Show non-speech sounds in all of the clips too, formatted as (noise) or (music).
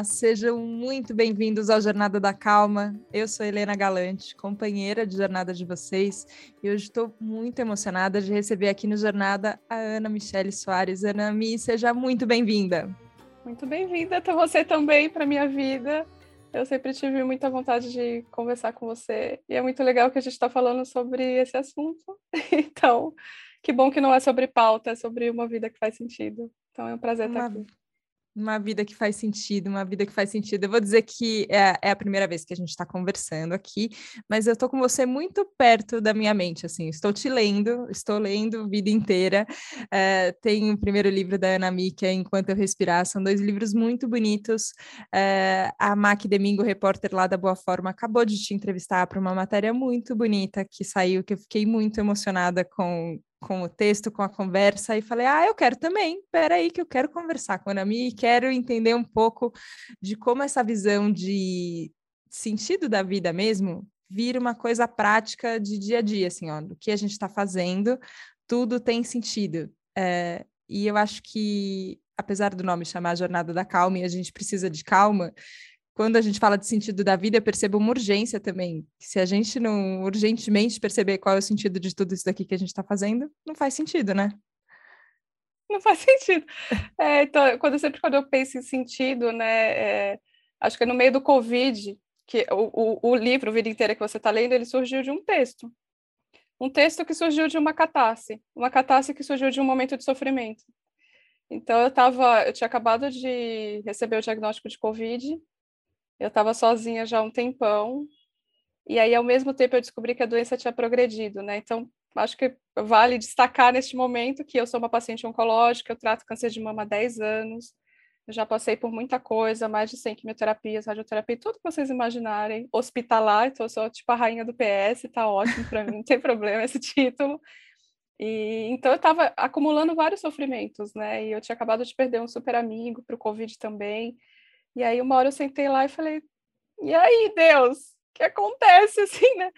Olá, sejam muito bem-vindos ao Jornada da Calma. Eu sou Helena Galante, companheira de jornada de vocês, e hoje estou muito emocionada de receber aqui no Jornada a Ana Michele Soares. Ana Mi, seja muito bem-vinda. Muito bem-vinda você também para minha vida. Eu sempre tive muita vontade de conversar com você e é muito legal que a gente está falando sobre esse assunto. (laughs) Então, que bom que não é sobre pauta, é sobre uma vida que faz sentido. Então é um prazer uma... estar aqui. Uma vida que faz sentido, uma vida que faz sentido. Eu vou dizer que é, é a primeira vez que a gente está conversando aqui, mas eu estou com você muito perto da minha mente, assim, estou te lendo, estou lendo vida inteira. É, tem o primeiro livro da Ana Mica, Enquanto Eu Respirar, são dois livros muito bonitos. É, a Mac Domingo, repórter lá da Boa Forma, acabou de te entrevistar para uma matéria muito bonita que saiu, que eu fiquei muito emocionada com, com o texto, com a conversa, e falei, ah, eu quero também, espera aí que eu quero conversar com a Anami e quero entender um pouco de como essa visão de sentido da vida mesmo vira uma coisa prática de dia a dia, assim, ó, do que a gente está fazendo, tudo tem sentido. É, e eu acho que, apesar do nome chamar Jornada da Calma, e a gente precisa de calma, quando a gente fala de sentido da vida, eu percebo uma urgência também. Se a gente não urgentemente perceber qual é o sentido de tudo isso daqui que a gente está fazendo, não faz sentido, né? Não faz sentido. É, então, quando, sempre quando eu penso em sentido, né, é, acho que é no meio do Covid, que o, o, o livro, Vida Inteira, que você está lendo, ele surgiu de um texto. Um texto que surgiu de uma catarse. Uma catarse que surgiu de um momento de sofrimento. Então, eu, tava, eu tinha acabado de receber o diagnóstico de Covid, eu estava sozinha já há um tempão, e aí, ao mesmo tempo, eu descobri que a doença tinha progredido, né? Então, acho que vale destacar neste momento que eu sou uma paciente oncológica, eu trato câncer de mama há 10 anos, eu já passei por muita coisa, mais de 100 quimioterapias, radioterapia, tudo que vocês imaginarem, hospitalar, então eu sou tipo a rainha do PS, tá ótimo para mim, não tem (laughs) problema esse título. E então eu estava acumulando vários sofrimentos, né? E eu tinha acabado de perder um super amigo para o Covid também. E aí uma hora eu sentei lá e falei, e aí, Deus, o que acontece, (laughs) assim, né?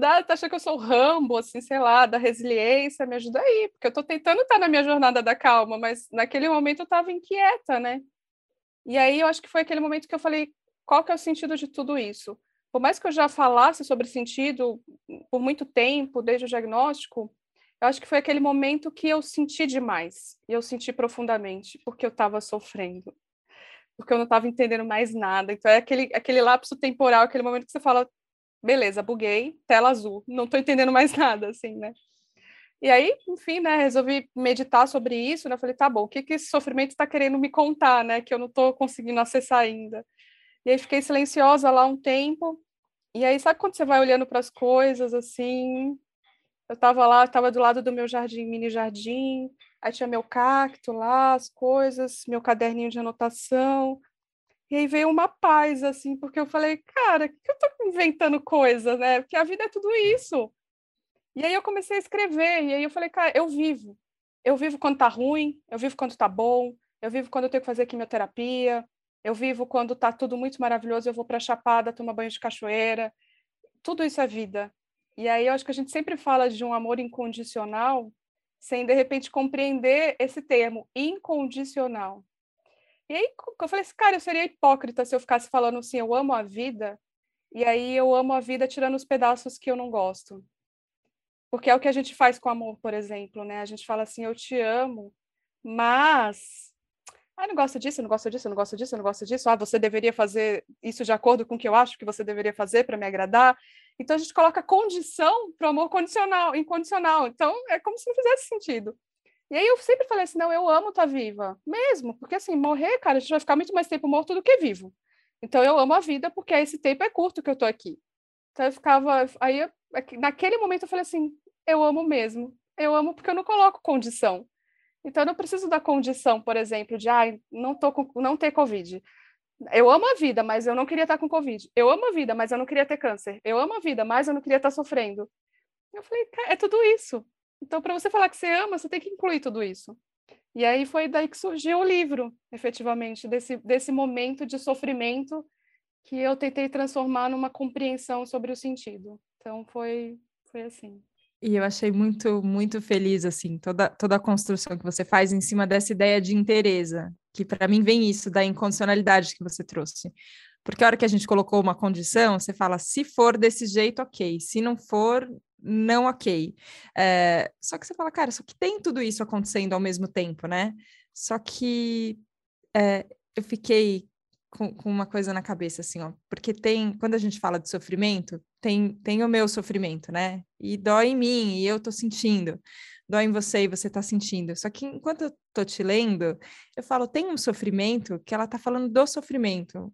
Dá, tá achando que eu sou o Rambo, assim, sei lá, da resiliência, me ajuda aí, porque eu tô tentando estar na minha jornada da calma, mas naquele momento eu estava inquieta, né? E aí eu acho que foi aquele momento que eu falei, qual que é o sentido de tudo isso? Por mais que eu já falasse sobre sentido por muito tempo, desde o diagnóstico, eu acho que foi aquele momento que eu senti demais, e eu senti profundamente, porque eu estava sofrendo porque eu não estava entendendo mais nada. Então é aquele, aquele lapso temporal, aquele momento que você fala, beleza, buguei, tela azul, não estou entendendo mais (laughs) nada, assim, né? E aí, enfim, né, resolvi meditar sobre isso, né? Falei, tá bom, o que que esse sofrimento está querendo me contar, né? Que eu não estou conseguindo acessar ainda. E aí fiquei silenciosa lá um tempo. E aí, sabe quando você vai olhando para as coisas assim? Eu estava lá, estava do lado do meu jardim, mini jardim, Aí tinha meu cacto lá, as coisas, meu caderninho de anotação. E aí veio uma paz, assim, porque eu falei, cara, que eu tô inventando coisa, né? Porque a vida é tudo isso. E aí eu comecei a escrever, e aí eu falei, cara, eu vivo. Eu vivo quando tá ruim, eu vivo quando tá bom, eu vivo quando eu tenho que fazer quimioterapia, eu vivo quando tá tudo muito maravilhoso, eu vou pra Chapada tomar banho de cachoeira. Tudo isso é vida. E aí eu acho que a gente sempre fala de um amor incondicional, sem de repente compreender esse termo incondicional. E aí eu falei assim, cara, eu seria hipócrita se eu ficasse falando assim, eu amo a vida, e aí eu amo a vida tirando os pedaços que eu não gosto. Porque é o que a gente faz com amor, por exemplo, né? A gente fala assim, eu te amo, mas ah, não gosto disso, não gosto disso, não gosto disso, não gosto disso. Ah, você deveria fazer isso de acordo com o que eu acho que você deveria fazer para me agradar. Então a gente coloca condição para o amor condicional, incondicional. Então é como se não fizesse sentido. E aí eu sempre falei assim, não, eu amo estar tá viva, mesmo, porque assim, morrer, cara, a gente vai ficar muito mais tempo morto do que vivo. Então eu amo a vida porque esse tempo é curto que eu tô aqui. Então eu ficava, aí eu, naquele momento eu falei assim, eu amo mesmo. Eu amo porque eu não coloco condição. Então, eu não preciso da condição, por exemplo, de ah, não, tô com, não ter Covid. Eu amo a vida, mas eu não queria estar com Covid. Eu amo a vida, mas eu não queria ter câncer. Eu amo a vida, mas eu não queria estar sofrendo. Eu falei, é tudo isso. Então, para você falar que você ama, você tem que incluir tudo isso. E aí foi daí que surgiu o livro, efetivamente, desse, desse momento de sofrimento que eu tentei transformar numa compreensão sobre o sentido. Então, foi, foi assim. E eu achei muito, muito feliz, assim, toda, toda a construção que você faz em cima dessa ideia de inteireza, que para mim vem isso da incondicionalidade que você trouxe. Porque a hora que a gente colocou uma condição, você fala, se for desse jeito, ok. Se não for, não ok. É, só que você fala, cara, só que tem tudo isso acontecendo ao mesmo tempo, né? Só que é, eu fiquei com, com, uma coisa na cabeça, assim, ó, porque tem, quando a gente fala de sofrimento, tem, tem o meu sofrimento, né? E dói em mim, e eu tô sentindo. Dói em você e você tá sentindo. Só que enquanto eu tô te lendo, eu falo, tem um sofrimento que ela tá falando do sofrimento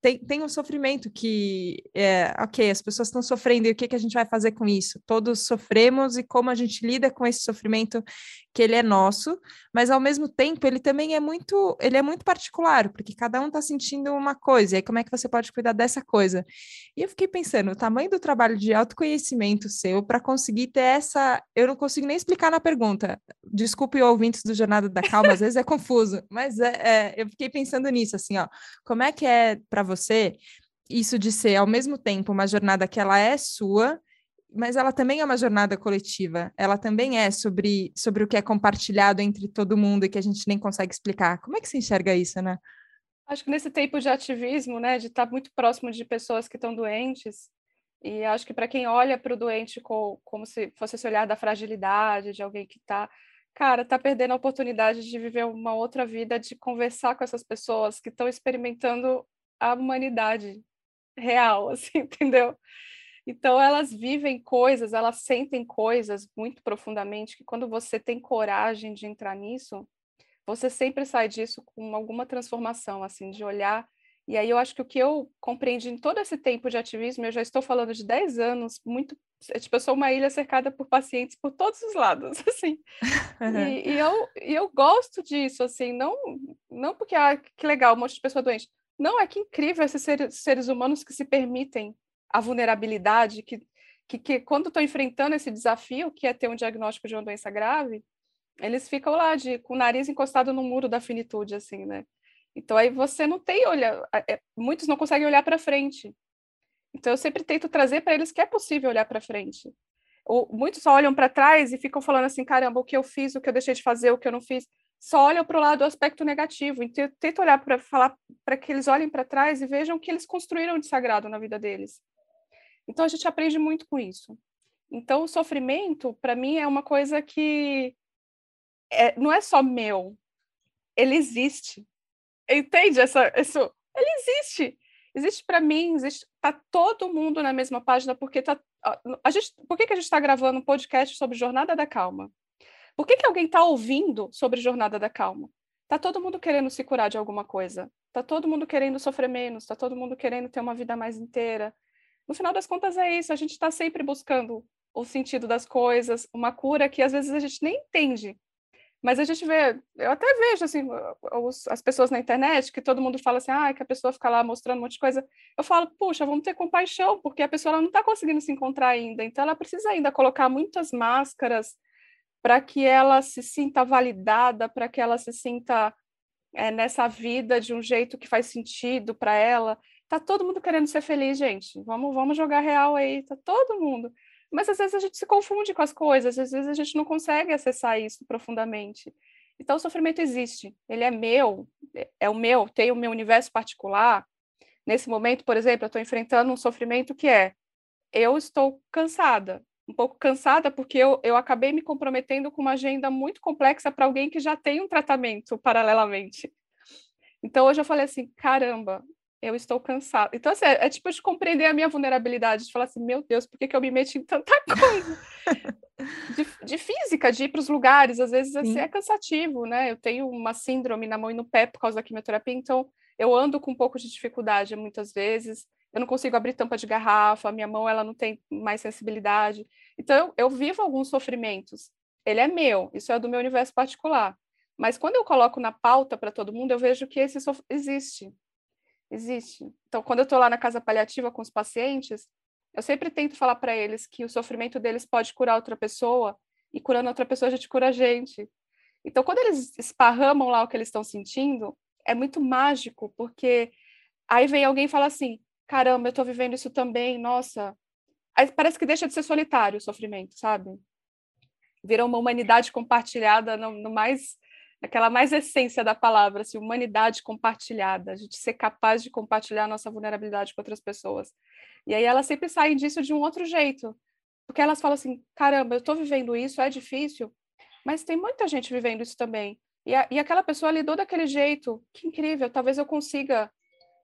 tem, tem um sofrimento que, é, ok, as pessoas estão sofrendo e o que, que a gente vai fazer com isso? Todos sofremos e como a gente lida com esse sofrimento que ele é nosso, mas ao mesmo tempo ele também é muito, ele é muito particular, porque cada um está sentindo uma coisa, e aí como é que você pode cuidar dessa coisa? E eu fiquei pensando, o tamanho do trabalho de autoconhecimento seu para conseguir ter essa, eu não consigo nem explicar na pergunta, desculpe ouvintes do Jornada da Calma, às vezes é confuso, mas é, é, eu fiquei pensando nisso, assim, ó, como é que é para você isso de ser ao mesmo tempo uma jornada que ela é sua, mas ela também é uma jornada coletiva. Ela também é sobre, sobre o que é compartilhado entre todo mundo e que a gente nem consegue explicar. Como é que você enxerga isso, né? Acho que nesse tempo de ativismo, né, de estar muito próximo de pessoas que estão doentes, e acho que para quem olha para o doente com, como se fosse esse olhar da fragilidade, de alguém que está, cara, está perdendo a oportunidade de viver uma outra vida, de conversar com essas pessoas que estão experimentando a humanidade real, (laughs) assim, entendeu? Então elas vivem coisas, elas sentem coisas muito profundamente que quando você tem coragem de entrar nisso, você sempre sai disso com alguma transformação, assim, de olhar. E aí eu acho que o que eu compreendi em todo esse tempo de ativismo, eu já estou falando de 10 anos, muito, é, tipo, eu sou uma ilha cercada por pacientes por todos os lados, (laughs) assim. Uhum. (laughs) E, e, eu, e eu gosto disso, assim, não, não porque, ah, que legal, um monte de pessoa doente, não, é que incrível esses seres, seres humanos que se permitem a vulnerabilidade, que, que, que quando estão enfrentando esse desafio, que é ter um diagnóstico de uma doença grave, eles ficam lá de, com o nariz encostado no muro da finitude, assim, né? Então aí você não tem olha, é, muitos não conseguem olhar para frente. Então eu sempre tento trazer para eles que é possível olhar para frente. Ou, muitos só olham para trás e ficam falando assim, caramba, o que eu fiz, o que eu deixei de fazer, o que eu não fiz só olham para o lado do aspecto negativo. Então, tento olhar para falar para que eles olhem para trás e vejam o que eles construíram de sagrado na vida deles. Então a gente aprende muito com isso. Então o sofrimento, para mim, é uma coisa que é, não é só meu, ele existe. Entende essa, isso? Ele existe. Existe para mim, existe. Tá todo mundo na mesma página porque tá. A gente, por que, que a gente está gravando um podcast sobre Jornada da Calma? Por que, que alguém está ouvindo sobre Jornada da Calma? Tá todo mundo querendo se curar de alguma coisa. Tá todo mundo querendo sofrer menos. Tá todo mundo querendo ter uma vida mais inteira. No final das contas é isso. A gente está sempre buscando o sentido das coisas, uma cura que às vezes a gente nem entende. Mas a gente vê, eu até vejo assim, os, as pessoas na internet que todo mundo fala assim, ah, que a pessoa fica lá mostrando um monte de coisa. Eu falo, puxa, vamos ter compaixão, porque a pessoa não está conseguindo se encontrar ainda, então ela precisa ainda colocar muitas máscaras, para que ela se sinta validada, para que ela se sinta é, nessa vida de um jeito que faz sentido para ela. Tá todo mundo querendo ser feliz, gente. Vamos, vamos jogar real aí, tá todo mundo. Mas às vezes a gente se confunde com as coisas, às vezes a gente não consegue acessar isso profundamente. Então o sofrimento existe, ele é meu, é o meu, tem o meu universo particular. Nesse momento, por exemplo, eu estou enfrentando um sofrimento que é eu estou cansada, um pouco cansada, porque eu, eu acabei me comprometendo com uma agenda muito complexa para alguém que já tem um tratamento paralelamente. Então, hoje eu falei assim: caramba, eu estou cansada. Então, assim, é, é, tipo de compreender a minha vulnerabilidade, de falar assim: meu Deus, por que, que eu me meti em tanta (laughs) coisa? de, de, física, de ir para os lugares, às vezes assim, é cansativo, né? Eu tenho uma síndrome na mão e no pé por causa da quimioterapia, então eu ando com um pouco de dificuldade muitas vezes eu não consigo abrir tampa de garrafa, minha mão ela não tem mais sensibilidade. Então eu, vivo alguns sofrimentos. Ele é meu, isso é do meu universo particular. Mas quando eu coloco na pauta para todo mundo, eu vejo que esse sof... existe. Existe. Então, quando eu estou lá na casa paliativa com os pacientes, eu sempre tento falar para eles que o sofrimento deles pode curar outra pessoa, e curando outra pessoa a gente cura a gente. Então, quando eles esparramam lá o que eles estão sentindo, é muito mágico, porque aí vem alguém e fala assim: caramba, eu estou vivendo isso também, nossa. Aí parece que deixa de ser solitário o sofrimento, sabe? Vira uma humanidade compartilhada no, no mais aquela mais essência da palavra, assim, humanidade compartilhada, a gente ser capaz de compartilhar nossa vulnerabilidade com outras pessoas. E aí elas sempre saem disso de um outro jeito, porque elas falam assim, caramba, eu estou vivendo isso, é difícil, mas tem muita gente vivendo isso também. E, a, e aquela pessoa lidou daquele jeito, que incrível, talvez eu consiga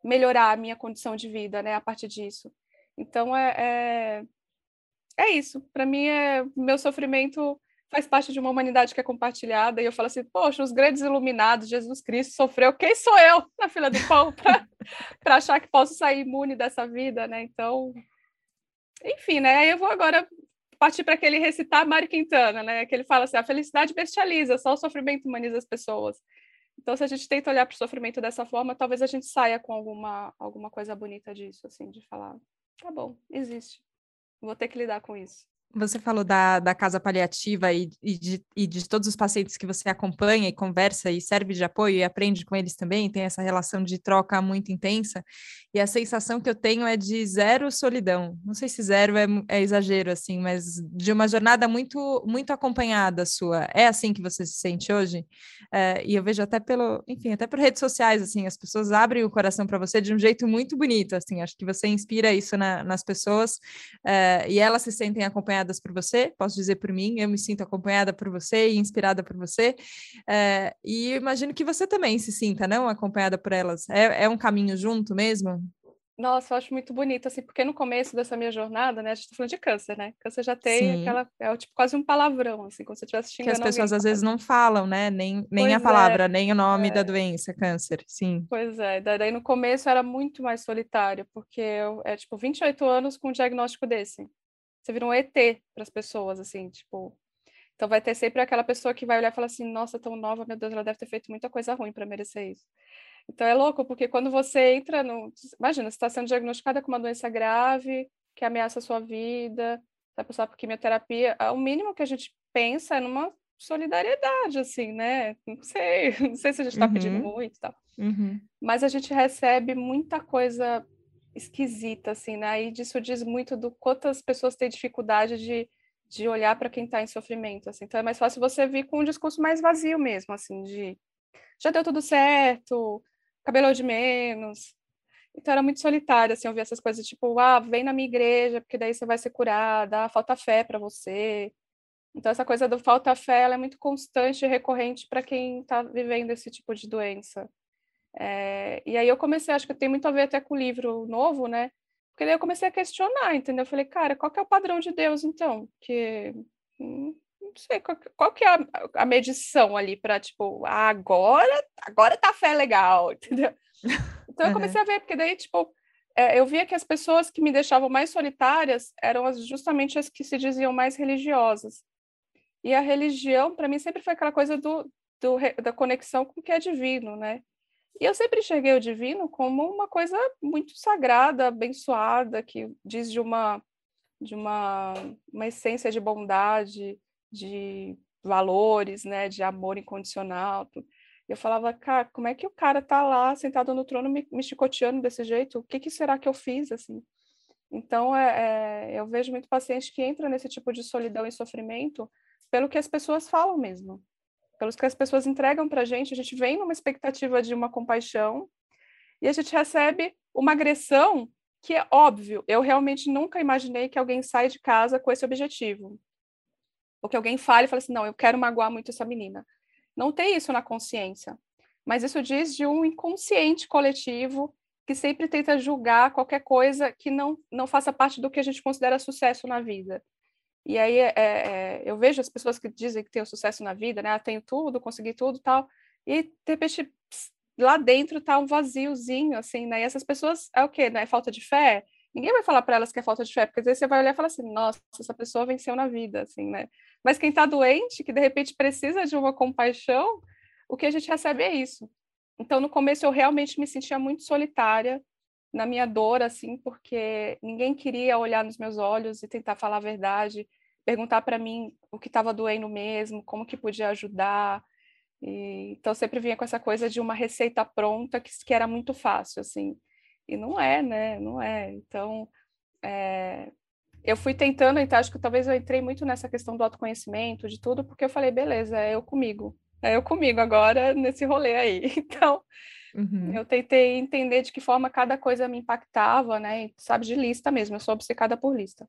melhorar a minha condição de vida, né, a partir disso. Então, é, é, é isso. Para mim, é meu sofrimento faz parte de uma humanidade que é compartilhada, e eu falo assim, poxa, os grandes iluminados, Jesus Cristo sofreu, quem sou eu na fila do pão para achar que posso sair imune dessa vida, né? Então, enfim, né? Aí eu vou agora partir para aquele recitar Mário Quintana, né? Que ele fala assim, a felicidade bestializa, só o sofrimento humaniza as pessoas. Então, se a gente tenta olhar para o sofrimento dessa forma, talvez a gente saia com alguma, alguma coisa bonita disso, assim, de falar, tá bom, existe, vou ter que lidar com isso. Você falou da, da casa paliativa e, e, de, e de todos os pacientes que você acompanha e conversa e serve de apoio e aprende com eles também, tem essa relação de troca muito intensa. E a sensação que eu tenho é de zero solidão. Não sei se zero é, é exagero, assim, mas de uma jornada muito, muito acompanhada sua. É assim que você se sente hoje? É, e eu vejo até pelo, enfim, até por redes sociais, assim, as pessoas abrem o coração para você de um jeito muito bonito, assim. Acho que você inspira isso na, nas pessoas é, e elas se sentem acompanhadas acompanhadas por você, posso dizer por mim, eu me sinto acompanhada por você e inspirada por você, é, e imagino que você também se sinta, não, acompanhada por elas. É, é um caminho junto mesmo? Nossa, eu acho muito bonito, assim, porque no começo dessa minha jornada, né, a gente tá falando de câncer, né? Câncer já tem Sim. aquela, é tipo quase um palavrão, assim, como se estiver assistindo. Que as pessoas às vezes não falam, né? Nem, nem a palavra, é, nem o nome é. da doença, câncer, sim. Pois é, daí no começo era muito mais solitário, porque eu, é tipo 28 anos com um diagnóstico desse você vira um ET para as pessoas, assim, tipo. Então vai ter sempre aquela pessoa que vai olhar e falar assim, nossa, tão nova, meu Deus, ela deve ter feito muita coisa ruim para merecer isso. Então é louco, porque quando você entra no. Imagina, você está sendo diagnosticada com uma doença grave, que ameaça a sua vida, vai passar por quimioterapia, o mínimo que a gente pensa é numa solidariedade, assim, né? Não sei, (laughs) não sei se a gente está uhum. pedindo muito e tal. Uhum. Mas a gente recebe muita coisa esquisita, assim, né? E disso diz muito do quantas pessoas têm dificuldade de, de olhar para quem está em sofrimento, assim. Então é mais fácil você vir com um discurso mais vazio mesmo, assim, de já deu tudo certo, cabelo de menos. Então era muito solitário, assim, ouvir essas coisas, tipo, ah, vem na minha igreja, porque daí você vai ser curada, falta fé para você. Então essa coisa do falta fé, ela é muito constante e recorrente para quem está vivendo esse tipo de doença. É, e aí eu comecei, acho que tem muito a ver até com o livro novo, né? Porque daí eu comecei a questionar, entendeu? Eu falei, cara, qual que é o padrão de Deus, então? Que hum, não sei qual, qual que é a, a medição ali para tipo, ah, agora, agora tá fé legal, (laughs) entendeu? Então eu comecei a ver, porque daí, tipo, é, eu via que as pessoas que me deixavam mais solitárias eram as, justamente as que se diziam mais religiosas. E a religião, para mim, sempre foi aquela coisa do, do, da conexão com o que é divino, né? E eu sempre enxerguei o divino como uma coisa muito sagrada, abençoada, que diz de uma de uma, uma essência de bondade, de valores, né, de amor incondicional. Eu falava, cara, como é que o cara tá lá sentado no trono me, me chicoteando desse jeito? O que, que será que eu fiz assim? Então, é, é, eu vejo muito paciente que entra nesse tipo de solidão e sofrimento pelo que as pessoas falam mesmo pelos que as pessoas entregam para a gente, a gente vem numa expectativa de uma compaixão e a gente recebe uma agressão que é óbvio. Eu realmente nunca imaginei que alguém saia de casa com esse objetivo. Ou que alguém fale e fale assim, não, eu quero magoar muito essa menina. Não tem isso na consciência. Mas isso diz de um inconsciente coletivo que sempre tenta julgar qualquer coisa que não, não faça parte do que a gente considera sucesso na vida. E aí é, é, eu vejo as pessoas que dizem que têm sucesso na vida, né? Ah, tenho tudo, consegui tudo tal. E de repente lá dentro tá um vaziozinho, assim, né? E essas pessoas é o quê? Né? É falta de fé? Ninguém vai falar para elas que é falta de fé, porque às vezes você vai olhar e falar assim, nossa, essa pessoa venceu na vida, assim, né? Mas quem está doente, que de repente precisa de uma compaixão, o que a gente recebe é isso. Então, no começo, eu realmente me sentia muito solitária, na minha dor, assim, porque ninguém queria olhar nos meus olhos e tentar falar a verdade, perguntar para mim o que estava doendo mesmo, como que podia ajudar. E, então sempre vinha com essa coisa de uma receita pronta que, que era muito fácil, assim. E não é, né? Não é. Então, é, eu fui tentando, então acho que talvez eu entrei muito nessa questão do autoconhecimento, de tudo, porque eu falei, beleza, é eu comigo. é eu comigo agora nesse rolê aí. (laughs) Então, uhum. eu tentei entender de que forma cada coisa me impactava, né? sabe, de lista mesmo, eu sou obcecada por lista.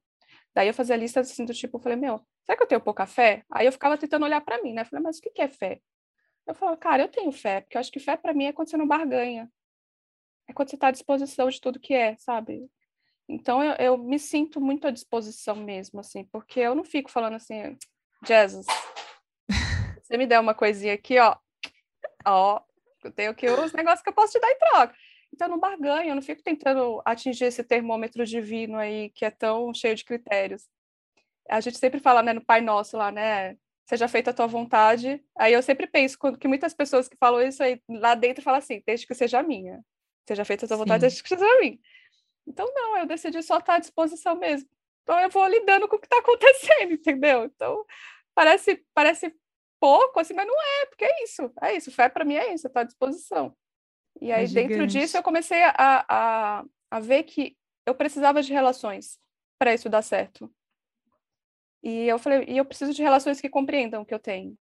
Daí eu fazia listas assim do tipo, eu falei, meu, será que eu tenho pouca fé? Aí eu ficava tentando olhar para mim, né? Eu falei, mas o que é fé? Eu falava, cara, eu tenho fé, porque eu acho que fé para mim é quando você não barganha. É quando você está à disposição de tudo que é, sabe? Então eu, eu, me sinto muito à disposição mesmo, assim, porque eu não fico falando assim, Jesus, você me der uma coisinha aqui, ó, ó, eu tenho aqui os negócios que eu posso te dar em troca. Então eu não barganho, eu não fico tentando atingir esse termômetro divino aí que é tão cheio de critérios. A gente sempre fala, né, no Pai Nosso lá, né, seja feita a tua vontade. Aí eu sempre penso que muitas pessoas que falam isso aí lá dentro falam assim, desde que seja minha. Seja feita a tua Sim. vontade, desde que seja minha. Então, não, eu decidi só estar à disposição mesmo. Então, eu vou lidando com o que está (laughs) acontecendo, entendeu? Então, parece, parece pouco, assim, mas não é, porque é isso, é isso. Fé para mim é isso, estar à disposição. E aí, é dentro disso, eu comecei a, a, a ver que eu precisava de relações para isso dar certo. E eu falei, e eu preciso de relações que compreendam o que eu tenho.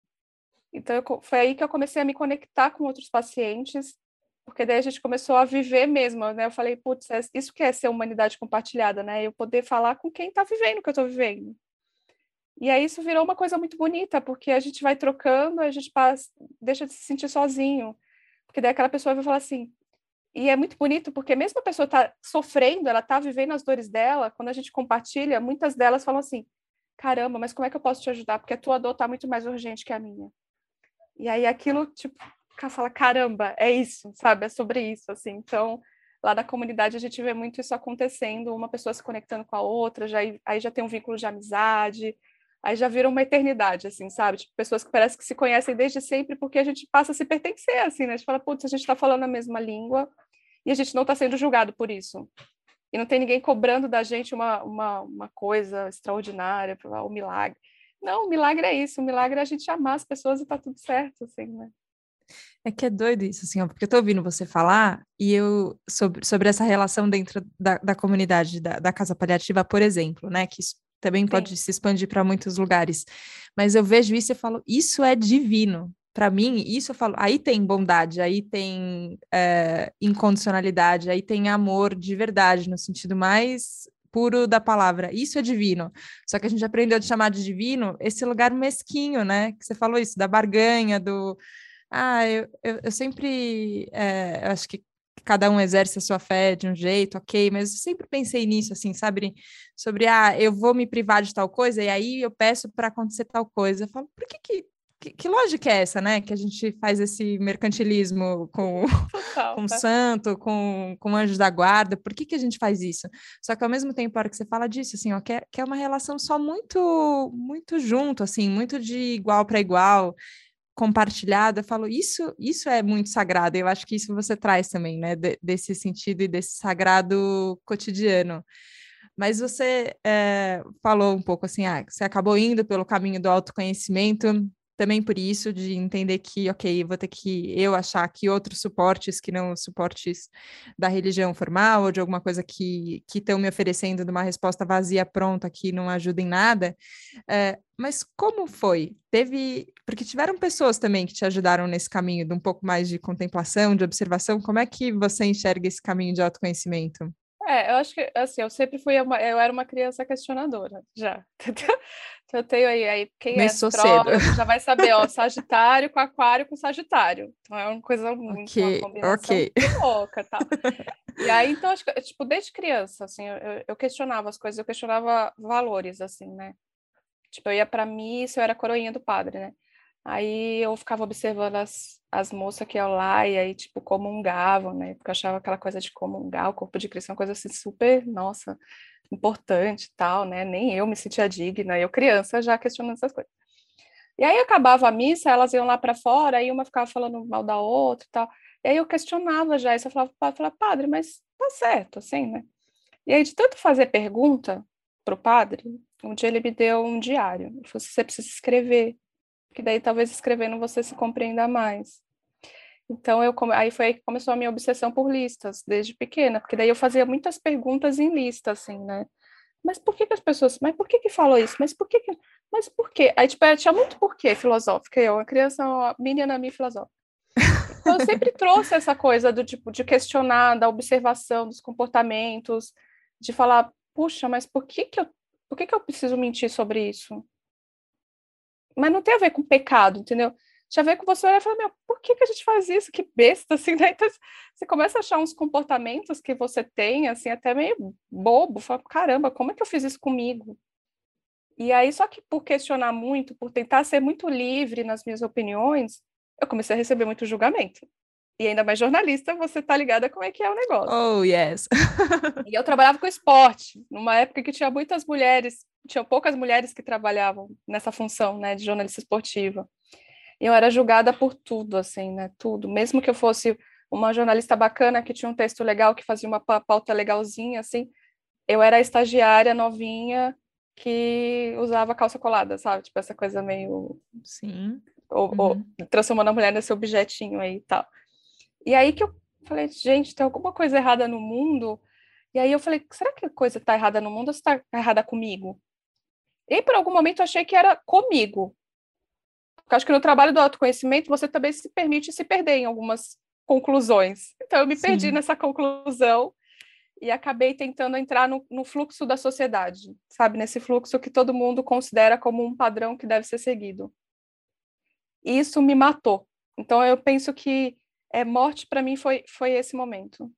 Então, eu, foi aí que eu comecei a me conectar com outros pacientes porque daí a gente começou a viver mesmo, né? Eu falei, putz, é, isso que é ser humanidade compartilhada, né? Eu poder falar com quem está vivendo o que eu estou vivendo. E aí isso virou uma coisa muito bonita, porque a gente vai trocando, a gente passa, deixa de se sentir sozinho. Porque daí aquela pessoa vai falar assim, e é muito bonito, porque mesmo a pessoa está sofrendo, ela está vivendo as dores dela, quando a gente compartilha, muitas delas falam assim, caramba, mas como é que eu posso te ajudar? Porque a tua dor está muito mais urgente que a minha. E aí aquilo, tipo, fala, caramba, é isso, sabe? É sobre isso, assim. Então, lá na comunidade a gente vê muito isso acontecendo, uma pessoa se conectando com a outra, já, aí já tem um vínculo de amizade, aí já vira uma eternidade, assim, sabe? Tipo, pessoas que parecem que se conhecem desde sempre porque a gente passa a se pertencer, assim, né? A gente fala, putz, a gente está falando a mesma língua e a gente não está sendo julgado por isso. E não tem ninguém cobrando da gente uma, uma, uma coisa extraordinária, um milagre. Não, o milagre é isso, o milagre é a gente amar as pessoas e tá tudo certo, assim, né? É que é doido isso, assim, ó, porque eu tô ouvindo você falar e eu sobre, sobre essa relação dentro da, da comunidade da, da casa paliativa, por exemplo, né? Que também Sim. pode se expandir para muitos lugares. Mas eu vejo isso e falo, isso é divino. Para mim, isso eu falo, aí tem bondade, aí tem é, incondicionalidade, aí tem amor de verdade, no sentido mais puro da palavra. Isso é divino. Só que a gente aprendeu a chamar de divino esse lugar mesquinho, né? Que você falou isso, da barganha, do ah, eu, eu, eu sempre é, acho que cada um exerce a sua fé de um jeito, ok, mas eu sempre pensei nisso, assim, sabe? Sobre, ah, eu vou me privar de tal coisa e aí eu peço para acontecer tal coisa. Eu falo, por que que, que que, lógica é essa, né? Que a gente faz esse mercantilismo com, (laughs) com o santo, com, com anjos da guarda, por que que a gente faz isso? Só que ao mesmo tempo, a hora que você fala disso, assim, ó, que é, que é uma relação só muito, muito junto, assim, muito de igual para igual, compartilhada, eu falo, isso, isso é muito sagrado, eu acho que isso você traz também, né, de, desse sentido e desse sagrado cotidiano. Mas você é, falou um pouco assim, ah, você acabou indo pelo caminho do autoconhecimento, também por isso, de entender que, ok, vou ter que eu achar que outros suportes que não os suportes da religião formal ou de alguma coisa que estão me oferecendo de uma resposta vazia pronta que não ajuda em nada. É, mas como foi? Teve. Porque tiveram pessoas também que te ajudaram nesse caminho de um pouco mais de contemplação, de observação. Como é que você enxerga esse caminho de autoconhecimento? É, eu acho que assim, eu sempre fui uma, eu era uma criança questionadora, já. (laughs) eu tenho aí, aí quem é astrólogo já vai saber, ó, (laughs) Sagitário com Aquário com Sagitário. Então é uma coisa muito okay, uma combinação okay. louca, tá? (laughs) E aí então acho que tipo desde criança assim, eu, eu questionava as coisas, eu questionava valores assim, né? Tipo, eu ia para missa, eu era coroinha do padre, né? Aí eu ficava observando as, as moças que iam lá e aí, tipo, comungavam, né? Porque eu achava aquela coisa de comungar, o corpo de Cristo, uma coisa assim super, nossa, importante tal, né? Nem eu me sentia digna, eu criança já questionando essas coisas. E aí acabava a missa, elas iam lá para fora, aí uma ficava falando mal da outra e tal. E aí eu questionava já, isso eu falava, falava, padre, mas tá certo, assim, né? E aí, de tanto fazer pergunta pro padre, um dia ele me deu um diário. Ele falou, você precisa escrever que daí talvez escrevendo você se compreenda mais. Então eu aí foi aí que começou a minha obsessão por listas desde pequena, porque daí eu fazia muitas perguntas em lista assim, né? mas por que, que as pessoas, mas por que que falou isso? Mas por que que, mas por quê? Aí, tipo, tinha muito porquê filosófica, eu, uma criança, uma menina minha filosófica. Então, eu sempre trouxe essa coisa do tipo, de questionar, da observação dos comportamentos, de falar, puxa, mas por que que eu, por que que eu preciso mentir sobre isso? Mas não tem a ver com pecado, entendeu? Já vê com você e fala, meu, por que, que a gente faz isso? Que besta, (laughs) assim, né? Então, você começa a achar uns comportamentos que você tem, assim, até meio bobo, fala, caramba, como é que eu fiz isso comigo? E aí, só que por questionar muito, por tentar ser muito livre nas minhas opiniões, eu comecei a receber muito julgamento. E ainda mais jornalista, você tá ligada como é que é o negócio. Oh, yes. (laughs) e eu trabalhava com esporte, numa época que tinha muitas mulheres, tinha poucas mulheres que trabalhavam nessa função, né, de jornalista esportiva eu era julgada por tudo, assim, né? Tudo. Mesmo que eu fosse uma jornalista bacana que tinha um texto legal, que fazia uma pauta legalzinha, assim, eu era a estagiária novinha que usava calça colada, sabe? Tipo, essa coisa meio. Sim. Ou, uhum. ou transformando a mulher nesse objetinho aí e tal. E aí que eu falei, gente, tem alguma coisa errada no mundo. E aí eu falei, será que a coisa está errada no mundo ou está errada comigo? E por algum momento eu achei que era comigo. Porque acho que no trabalho do autoconhecimento você também se permite se perder em algumas conclusões. Então eu me Sim. perdi nessa conclusão e acabei tentando entrar no, no, fluxo da sociedade, sabe? Nesse fluxo que todo mundo considera como um padrão que deve ser seguido. E isso me matou. Então eu penso que é, morte para mim foi, foi esse momento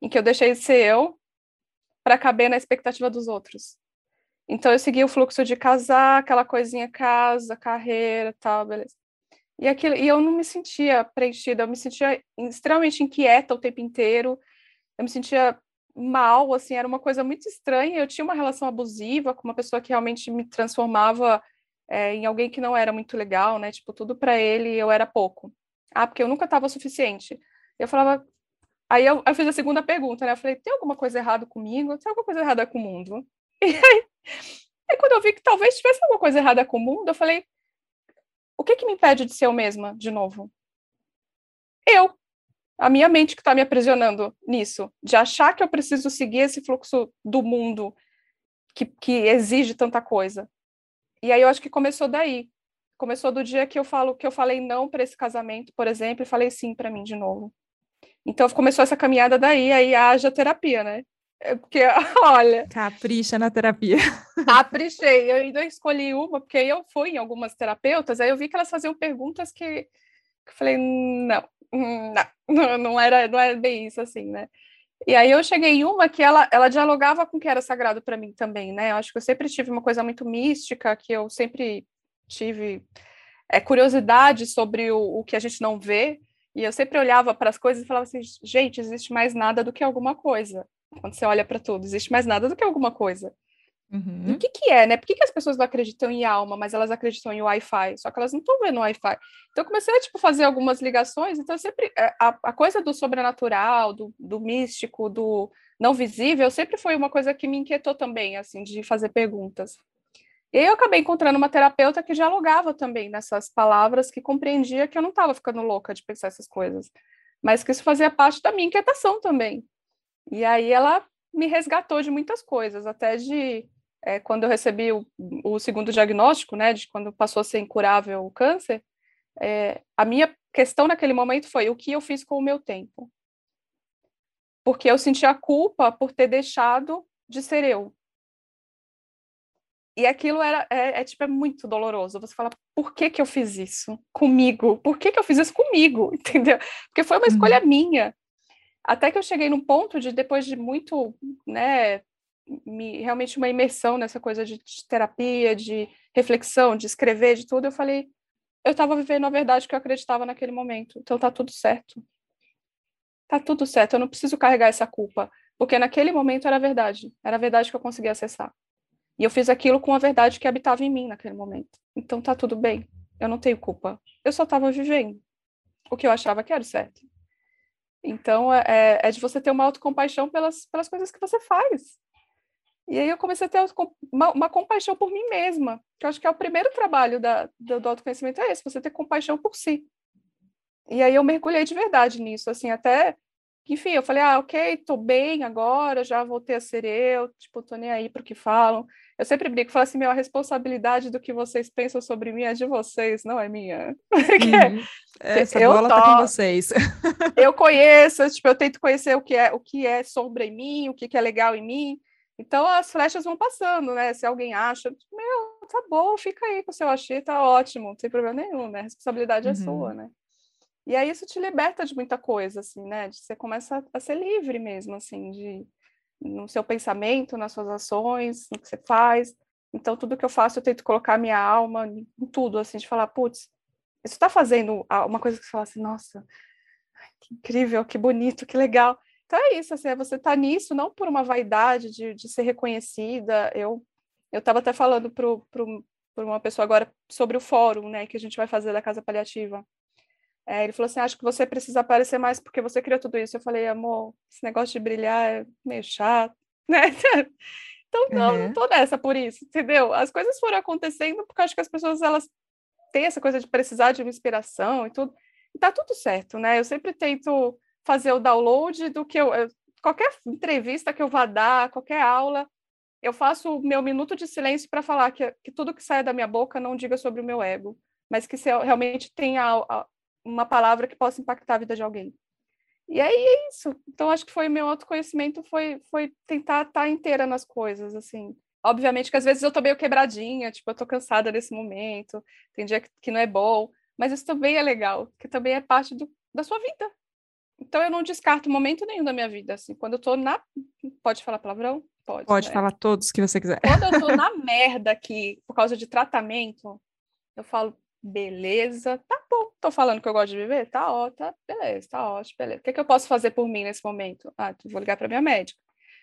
em que eu deixei de ser eu para caber na expectativa dos outros. Então eu segui o fluxo de casar, aquela coisinha casa, carreira, tal, beleza. E aquilo, e eu não me sentia preenchida, eu me sentia extremamente inquieta o tempo inteiro. Eu me sentia mal, assim, era uma coisa muito estranha. Eu tinha uma relação abusiva com uma pessoa que realmente me transformava é, em alguém que não era muito legal, né? Tipo, tudo para ele eu era pouco. Ah, porque eu nunca estava o suficiente. Eu falava. Aí eu, eu, fiz a segunda pergunta, né? Eu falei: tem alguma coisa errada comigo? Tem alguma coisa errada com o mundo? (laughs) E aí, aí, quando eu vi que talvez tivesse alguma coisa errada com o mundo, eu falei: o que, que me impede de ser eu mesma de novo? Eu. A minha mente que está me aprisionando nisso, de achar que eu preciso seguir esse fluxo do mundo que, que exige tanta coisa. E aí eu acho que começou daí. Começou do dia que eu falo que eu falei não para esse casamento, por exemplo, e falei sim para mim de novo. Então começou essa caminhada daí, aí haja terapia, né? É porque, (laughs) olha. Capricha na terapia. (laughs) Caprichei. Eu ainda escolhi uma, porque eu fui em algumas terapeutas, aí eu vi que elas faziam perguntas que, que eu falei, não, não, (laughs) não era, não era bem isso assim, né? E aí eu cheguei em uma que ela, ela dialogava com o que era sagrado para mim também, né? Eu acho que eu sempre tive uma coisa muito mística, que eu sempre tive é, curiosidade sobre o, o que a gente não vê, e eu sempre olhava para as coisas e falava assim, gente, existe mais nada do que alguma coisa quando você olha para tudo, existe mais nada do que alguma coisa. Uhum. E o que, que é, né? Por que, que as pessoas não acreditam em alma, mas elas acreditam em Wi-Fi? Só que elas não estão vendo Wi-Fi. Então, eu comecei a tipo, fazer algumas ligações. Então, sempre é, a, a coisa do sobrenatural, do, do místico, do não visível, sempre foi uma coisa que me inquietou também, assim, de fazer perguntas. E aí eu acabei encontrando uma terapeuta que dialogava também nessas palavras, que compreendia que eu não estava ficando louca de pensar essas coisas, mas que isso fazia parte da minha inquietação também. E aí ela me resgatou de muitas coisas, até de é, quando eu recebi o, o, segundo diagnóstico, né, de quando passou a ser incurável o câncer, é, a minha questão naquele momento foi o que eu fiz com o meu tempo. Porque eu senti a culpa por ter deixado de ser eu. E aquilo era, é, é, tipo, é muito doloroso. Você fala, por que que eu fiz isso comigo? Por que que eu fiz isso comigo? (laughs) Entendeu? Porque foi uma escolha uhum. minha. Até que eu cheguei num ponto de, depois de muito, né, me, realmente uma imersão nessa coisa de, de terapia, de reflexão, de escrever, de tudo, eu falei, eu estava vivendo a verdade que eu acreditava naquele momento. Então tá tudo certo. Tá tudo certo, eu não preciso carregar essa culpa, porque naquele momento era a verdade, era a verdade que eu conseguia acessar. E eu fiz aquilo com a verdade que habitava em mim naquele momento. Então tá tudo bem, eu não tenho culpa. Eu só estava vivendo o que eu achava que era certo. Então, é, é, é de você ter uma autocompaixão pelas, pelas coisas que você faz. E aí eu comecei a ter uma, uma, compaixão por mim mesma, que eu acho que é o primeiro trabalho da, do, do autoconhecimento, é esse, você ter compaixão por si. E aí eu mergulhei de verdade nisso, assim, até enfim, eu falei, ah, ok, tô bem agora, já voltei a ser eu, tipo, tô nem aí pro que falam. Eu sempre brinco, falo assim, meu, a responsabilidade do que vocês pensam sobre mim é de vocês, não é minha. (laughs) Uhum. Essa eu bola tô, tá com vocês. (laughs) eu conheço, tipo, eu tento conhecer o que é, o que é sombra em mim, o que, que é legal em mim. Então as flechas vão passando, né? Se alguém acha, meu, tá bom, fica aí com o seu achei, tá ótimo, não tem problema nenhum, né? A responsabilidade uhum. é sua, né? E aí isso te liberta de muita coisa, assim, né? Você começa a ser livre mesmo, assim, de no seu pensamento, nas suas ações, no que você faz. Então, tudo que eu faço, eu tento colocar minha alma em tudo, assim, de falar, putz, isso está fazendo uma coisa que você fala assim, nossa, que incrível, que bonito, que legal. Então é isso, assim, é você tá nisso, não por uma vaidade de, de ser reconhecida. Eu eu estava até falando para uma pessoa agora sobre o fórum, né, que a gente vai fazer da Casa Paliativa. É, ele falou assim: acho que você precisa aparecer mais porque você criou tudo isso. Eu falei, amor, esse negócio de brilhar é meio chato, (laughs) né? Então, não, uhum. não tô nessa por isso, entendeu? As coisas foram acontecendo porque acho que as pessoas elas têm essa coisa de precisar de uma inspiração e tudo. E tá tudo certo, né? Eu sempre tento fazer o download do que eu. Qualquer entrevista que eu vá dar, qualquer aula, eu faço o meu minuto de silêncio para falar que, que tudo que sai da minha boca não diga sobre o meu ego, mas que se realmente tenha uma palavra que possa impactar a vida de alguém. E aí é isso. Então acho que foi meu autoconhecimento foi foi tentar estar inteira nas coisas, assim. Obviamente que às vezes eu tô meio quebradinha, tipo, eu tô cansada nesse momento, tem dia que, que não é bom, mas isso também é legal, que também é parte do, da sua vida. Então eu não descarto momento nenhum da minha vida, assim, quando eu tô na pode falar palavrão? Pode. Pode né? falar todos que você quiser. Quando eu tô (laughs) na merda aqui por causa de tratamento, eu falo, beleza, tá bom, tô falando que eu gosto de viver? Tá ó, tá, beleza, tá ótimo, beleza. O que, é que eu posso fazer por mim nesse momento? Ah, vou ligar para minha médica.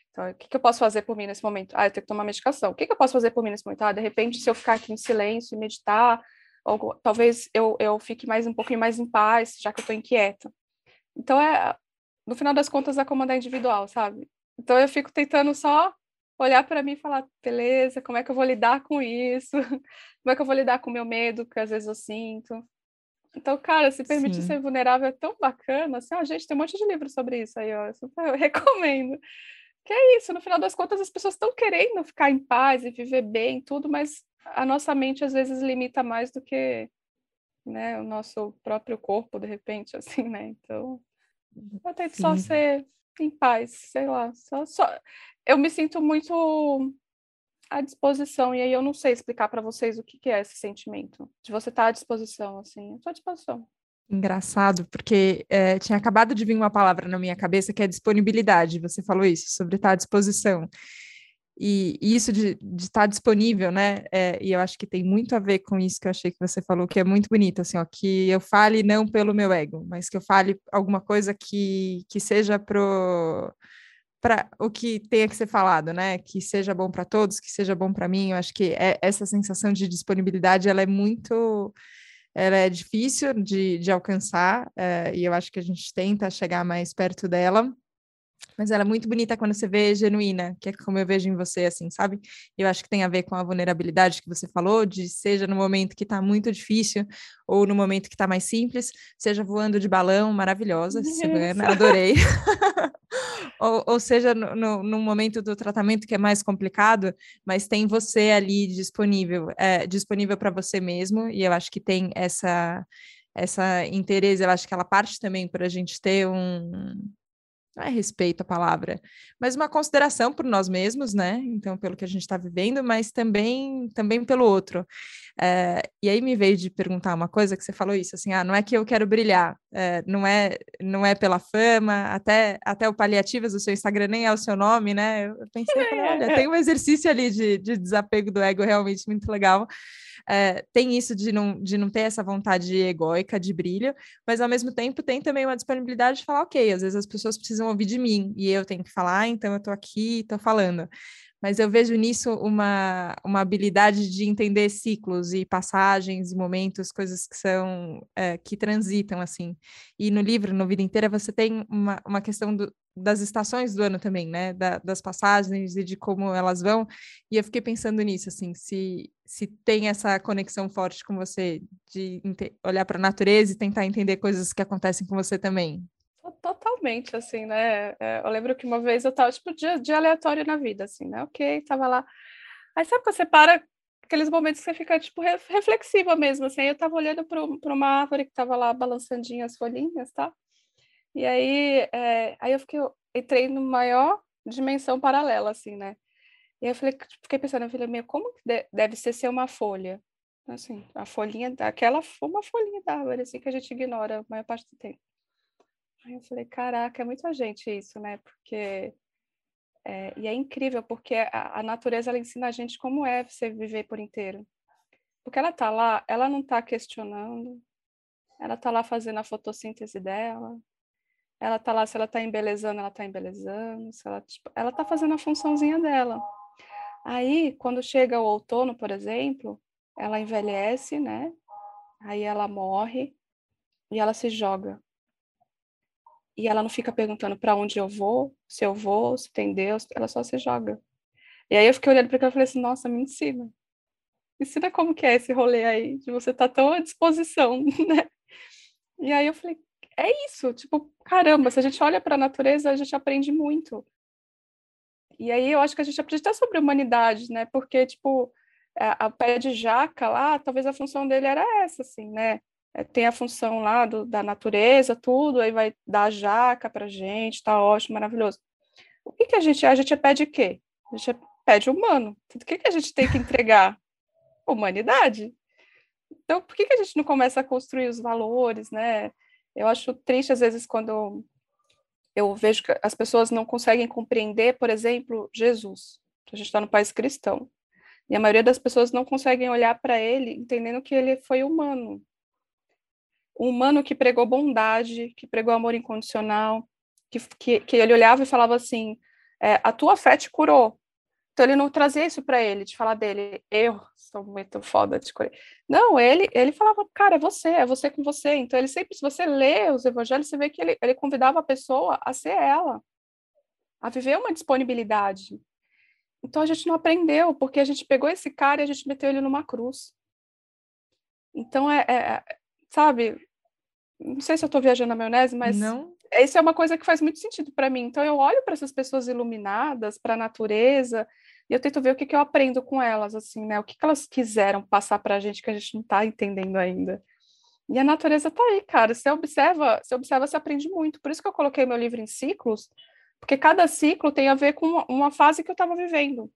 Então, o que, que eu posso fazer por mim nesse momento? Ah, eu tenho que tomar medicação. O que, que eu posso fazer por mim nesse momento? Ah, de repente, se eu ficar aqui em silêncio e meditar, ou talvez eu, eu fique mais um pouquinho mais em paz, já que eu tô inquieta. Então, é, no final das contas, a comanda é individual, sabe? Então, eu fico tentando só olhar para mim e falar, beleza, como é que eu vou lidar com isso? Como é que eu vou lidar com o meu medo, que às vezes eu sinto? Então, cara, se permitir Sim. ser vulnerável é tão bacana. Assim, ó, gente, tem um monte de livros sobre isso aí, ó. Eu (laughs) recomendo. Que é isso, no final das contas, as pessoas estão querendo ficar em paz e viver bem, tudo, mas a nossa mente às vezes limita mais do que né, o nosso próprio corpo, de repente, (laughs) assim, né? Então, eu tento Sim. só ser em paz, sei lá. Só, só... Eu me sinto muito à disposição, e aí eu não sei explicar para vocês o que, que, é esse sentimento, de você estar tá à disposição, assim, eu estou à disposição. Engraçado, porque é, tinha acabado de vir uma palavra na minha cabeça que é disponibilidade, você falou isso, sobre estar tá à disposição. E, isso de, de estar disponível, né? É, e eu acho que tem muito a ver com isso que eu achei que você falou, que é muito bonito, assim, ó, que eu fale não pelo meu ego, mas que eu fale alguma coisa que, que seja pro para o que tenha que ser falado, né? Que seja bom para todos, que seja bom para mim. Eu acho que é, essa sensação de disponibilidade ela é muito, ela é difícil de, de alcançar é, e eu acho que a gente tenta chegar mais perto dela. Mas ela é muito bonita quando você vê genuína, que é como eu vejo em você, assim, sabe? Eu acho que tem a ver com a vulnerabilidade que você falou, de seja no momento que está muito difícil ou no momento que está mais simples, seja voando de balão, maravilhosa, Silvana, (laughs) adorei. (laughs) ou, ou, seja, no, no, no, momento do tratamento que é mais complicado, mas tem você ali disponível, é, disponível para você mesmo, e eu acho que tem essa essa interesse, eu acho que ela parte também para a gente ter um, não é respeito a palavra, mas uma consideração por nós mesmos, né? Então, pelo que a gente está vivendo, mas também, também pelo outro. É, e aí me veio de perguntar uma coisa que você falou isso, assim, ah, não é que eu quero brilhar, é, não é não é pela fama, até, até o paliativas do seu Instagram nem é o seu nome, né? Eu pensei, olha, tem um exercício ali de, de desapego do ego realmente muito legal é, tem isso de não, de não ter essa vontade egóica de brilho, mas ao mesmo tempo tem também uma disponibilidade de falar, ok, às vezes as pessoas precisam ouvir de mim e eu tenho que falar, então eu estou aqui, estou falando mas eu vejo nisso uma, uma habilidade de entender ciclos e passagens e momentos, coisas que são é, que transitam assim. E no livro, no Vida Inteira, você tem uma, uma questão do, das estações do ano também, né? Da, das passagens e de como elas vão. E eu fiquei pensando nisso, assim, se, se tem essa conexão forte com você de olhar para a natureza e tentar entender coisas que acontecem com você também. totalmente, assim, né? É, eu lembro que uma vez eu tava, tipo, dia, dia aleatório na vida, assim, né? Ok, tava lá. Aí sabe quando você para, aqueles momentos que você fica, tipo, reflexiva mesmo, assim. Eu tava olhando para uma árvore que tava lá balançandinha as folhinhas, tá? E aí, é, aí eu fiquei, eu entrei no maior dimensão paralela, assim, né? E aí eu falei, fiquei pensando, falei, meu, como deve ser ser uma folha? Assim, a folhinha, aquela, uma folhinha da árvore, assim, que a gente ignora a maior parte do tempo. Aí eu falei, caraca, é muita gente isso, né? Porque. É, e é incrível, porque a, a, natureza ela ensina a gente como é você viver por inteiro. Porque ela tá lá, ela não tá questionando, ela tá lá fazendo a fotossíntese dela, ela tá lá, se ela tá embelezando, ela tá embelezando, se ela, tipo, ela tá fazendo a funçãozinha dela. Aí, quando chega o outono, por exemplo, ela envelhece, né? Aí ela morre e ela se joga e ela não fica perguntando para onde eu vou, se eu vou, se tem Deus, ela só se joga. E aí eu fiquei olhando para ela e falei assim, nossa, me ensina. Ensina como que é esse rolê aí, de você estar tá tão à disposição, (laughs) né? E aí eu falei, é isso, tipo, caramba, se a gente olha para a natureza, a gente aprende muito. E aí eu acho que a gente aprende até sobre humanidade, né? Porque, tipo, a, a pé de jaca lá, talvez a função dele era essa, assim, né? é, tem a função lá do, da natureza, tudo, aí vai dar jaca para gente, tá ótimo, maravilhoso. O que, que a gente A gente pede o quê? A gente pede humano. O que, que a gente tem que entregar? Humanidade. Então, por que, que a gente não começa a construir os valores, né? Eu acho triste, às vezes, quando eu vejo que as pessoas não conseguem compreender, por exemplo, Jesus. A gente está no país cristão. E a maioria das pessoas não conseguem olhar para ele entendendo que ele foi humano, um humano que pregou bondade, que pregou amor incondicional, que, que, que ele olhava e falava assim: é, a tua fé te curou. Então ele não trazia isso para ele, de falar dele, eu sou muito foda de curar. Não, ele ele falava, cara, é você, é você com você. Então ele sempre, se você lê os evangelhos, você vê que ele, ele convidava a pessoa a ser ela, a viver uma disponibilidade. Então a gente não aprendeu, porque a gente pegou esse cara e a gente meteu ele numa cruz. Então é, é sabe, não sei se eu estou viajando na maionese, mas não. Isso é uma coisa que faz muito sentido para mim. Então eu olho para essas pessoas iluminadas, para a natureza, e eu tento ver o que, que eu aprendo com elas, assim, né? O que, que elas quiseram passar para a gente que a gente não está entendendo ainda. E a natureza está aí, cara. Você observa, você observa, você aprende muito. Por isso que eu coloquei meu livro em ciclos, porque cada ciclo tem a ver com uma, uma fase que eu estava vivendo.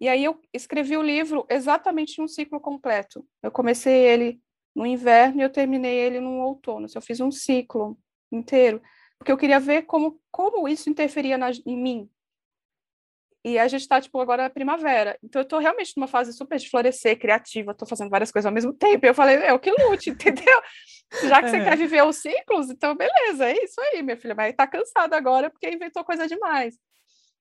E aí eu escrevi o livro exatamente em um ciclo completo. Eu comecei ele no inverno e eu terminei ele no outono. Eu fiz um ciclo inteiro, porque eu queria ver como, como isso interferia na, em mim. E a gente está, tipo, agora na primavera. Então, eu estou realmente numa fase super de florescer, criativa, estou fazendo várias coisas ao mesmo tempo. E eu falei, é o que lute, (laughs) entendeu? Já que você é. quer viver os ciclos, então beleza, é isso aí, minha filha. Mas está cansada agora porque inventou coisa demais.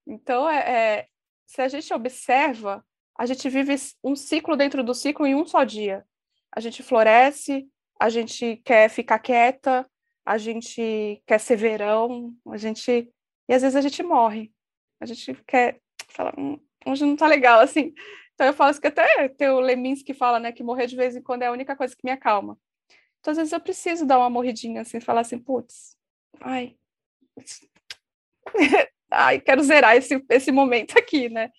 Então, é, é, se a gente observa, a gente vive um ciclo dentro do ciclo em um só dia a gente floresce, a gente quer ficar quieta, a gente quer ser verão, a gente e às vezes a gente morre. A gente quer falar, hum, hoje não tá legal assim. Então eu falo isso que até tem o Lemins que fala, né, que morrer de vez em quando é a única coisa que me acalma. Então às vezes eu preciso dar uma morridinha assim, falar assim, putz, ai, (laughs) ai, quero zerar esse, esse momento aqui, né?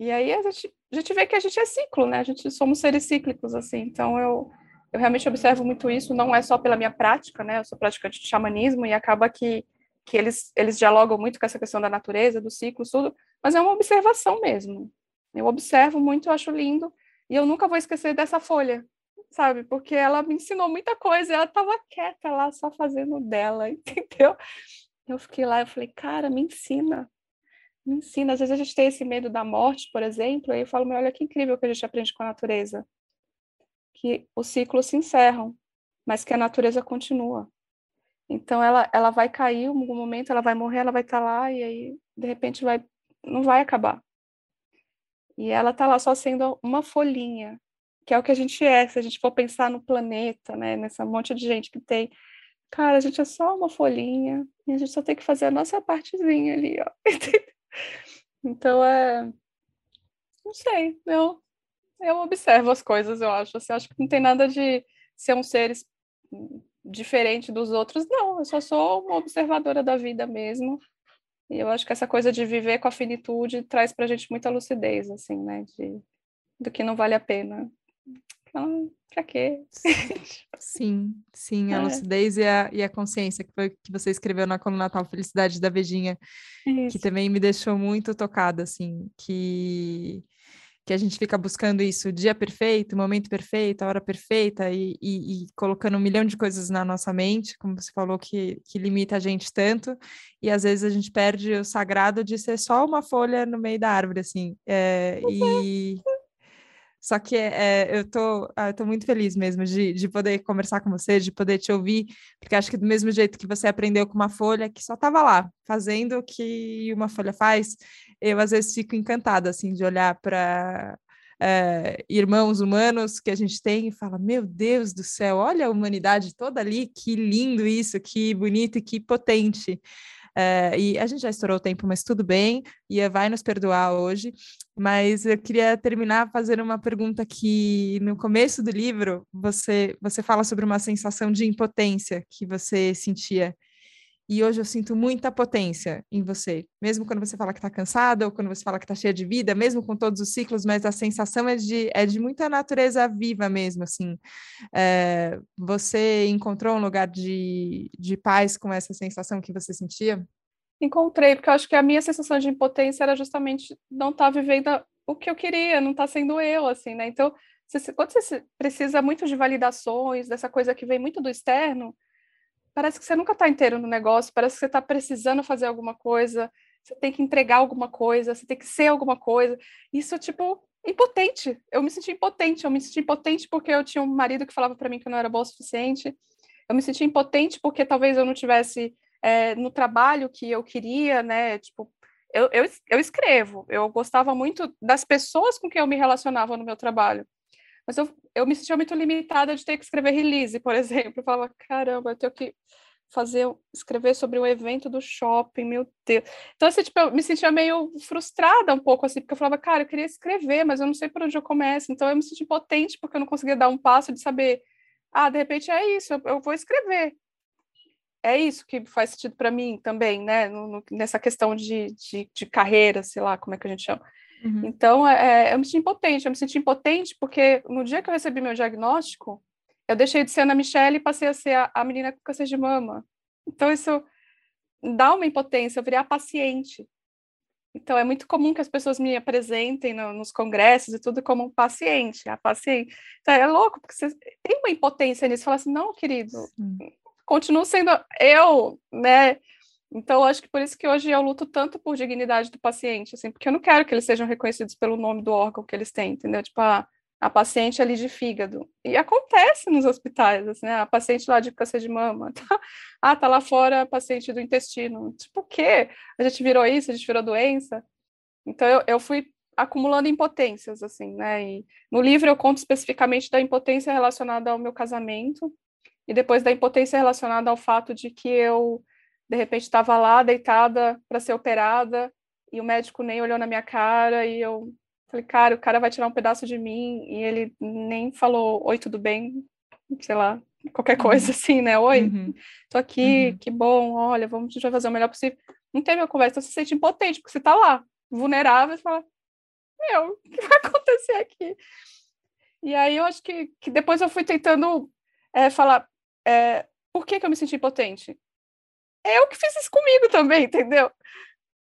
E aí a gente, a gente vê que a gente é ciclo, né? A gente somos seres cíclicos, assim. Então eu, eu realmente observo muito isso, não é só pela minha prática, né? Eu sou praticante de xamanismo e acaba que, que eles, eles dialogam muito com essa questão da natureza, dos ciclos, tudo, mas é uma observação mesmo. Eu observo muito, eu acho lindo, e eu nunca vou esquecer dessa folha, sabe? Porque ela me ensinou muita coisa, ela estava quieta lá, só fazendo dela, (laughs) entendeu? Eu fiquei lá, eu falei, cara, me ensina, me ensina. Às vezes a gente tem esse medo da morte, por exemplo, e eu falo, olha que incrível que a gente aprende com a natureza. Que os ciclos se encerram, mas que a natureza continua. Então ela, ela vai cair, em algum momento ela vai morrer, ela vai estar tá lá e aí de repente vai não vai acabar. E ela está lá só sendo uma folhinha, que é o que a gente é, se a gente for pensar no planeta, né, nessa monte de gente que tem. Cara, a gente é só uma folhinha e a gente só tem que fazer a nossa partezinha ali, ó. (laughs) Então é. Não sei, eu, eu observo as coisas, eu acho. Assim, acho que não tem nada de ser um ser diferente dos outros, não, eu só sou uma observadora da vida mesmo. E eu acho que essa coisa de viver com a finitude traz para a gente muita lucidez, assim, né? De, do que não vale a pena. Então, pra quê? Sim, (laughs) sim, a é. lucidez e a, e a consciência, que foi que você escreveu na coluna Natal Felicidade da Vejinha, Isso. que também me deixou muito tocada, assim, que que a gente fica buscando isso, dia perfeito, momento perfeito, a hora perfeita, e, e, e, colocando um milhão de coisas na nossa mente, como você falou, que, que limita a gente tanto, e às vezes a gente perde o sagrado de ser só uma folha no meio da árvore, assim. É, e só que é, eu tô, ah, eu tô muito feliz mesmo de, de poder conversar com você, de poder te ouvir, porque acho que do mesmo jeito que você aprendeu com uma folha que só estava lá, fazendo o que uma folha faz, eu às vezes fico encantada, assim, de olhar para é, irmãos humanos que a gente tem e fala: Meu Deus do céu, olha a humanidade toda ali, que lindo isso, que bonito e que potente. É, e a gente já estourou o tempo, mas tudo bem, e vai nos perdoar hoje. Mas eu queria terminar fazendo uma pergunta que no começo do livro você, você fala sobre uma sensação de impotência que você sentia. E hoje eu sinto muita potência em você, mesmo quando você fala que está cansada ou quando você fala que está cheia de vida, mesmo com todos os ciclos, mas a sensação é de, é de muita natureza viva mesmo, assim. É, você encontrou um lugar de, de paz com essa sensação que você sentia? Encontrei, porque eu acho que a minha sensação de impotência era justamente não estar tá vivendo o que eu queria, não estar tá sendo eu, assim, né? Então, você, quando você precisa muito de validações, dessa coisa que vem muito do externo, parece que você nunca está inteiro no negócio, parece que você está precisando fazer alguma coisa, você tem que entregar alguma coisa, você tem que ser alguma coisa. Isso, tipo, impotente. Eu me senti impotente. Eu me senti impotente porque eu tinha um marido que falava para mim que eu não era boa o suficiente. Eu me senti impotente porque talvez eu não tivesse é, no trabalho que eu queria, né? Tipo, eu, eu, eu escrevo. Eu gostava muito das pessoas com quem eu me relacionava no meu trabalho. Mas eu, eu me sentia muito limitada de ter que escrever release, por (laughs) exemplo. Eu falava, caramba, eu tenho que fazer, escrever sobre o evento do shopping, meu Deus. Então, assim, tipo, eu me sentia meio frustrada um pouco, assim, porque eu falava, cara, eu queria escrever, mas eu não sei por onde eu começo. Então, eu me senti impotente porque eu não conseguia dar um passo de saber, ah, de repente é isso, eu, eu vou escrever. É isso que faz sentido para mim também, né? No, no, nessa questão de, de, de carreira, sei lá, como é que a gente chama. Uhum. Então, é, é, eu me senti impotente. Eu me senti impotente porque no dia que eu recebi meu diagnóstico, eu deixei de ser Ana Michelle e passei a ser a, a menina com câncer de mama. Então, isso dá uma impotência, eu virei a paciente. Então, é muito comum que as pessoas me apresentem no, nos congressos e tudo como um paciente, a paciente. Então, é louco, porque você tem uma impotência nisso. Fala assim, não, querido, continuo sendo eu, né? Então, acho que por isso que hoje eu luto tanto por dignidade do paciente, assim, porque eu não quero que eles sejam reconhecidos pelo nome do órgão que eles têm, entendeu? Tipo, a, a paciente ali de fígado. E acontece nos hospitais, assim, né? A paciente lá de câncer de mama. (laughs) Tá? Ah, tá lá fora a paciente do intestino. Tipo, o quê? A gente virou isso, a gente virou doença. Então, eu, eu fui acumulando impotências, assim, né? E no livro eu conto especificamente da impotência relacionada ao meu casamento e depois da impotência relacionada ao fato de que eu de repente estava lá deitada para ser operada e o médico nem olhou na minha cara e eu falei, cara, o cara vai tirar um pedaço de mim e ele nem falou, oi, tudo bem? Sei lá, qualquer uhum. coisa assim, né? Oi, uhum. tô aqui, uhum. que bom, olha, vamos, a gente vai fazer o melhor possível. Não teve uma conversa, você se sente impotente, porque você tá lá, vulnerável, e fala, meu, (laughs) o que vai acontecer aqui? E aí eu acho que, que depois eu fui tentando é, falar, é, por que, que eu me senti impotente? Eu que fiz isso comigo também, entendeu?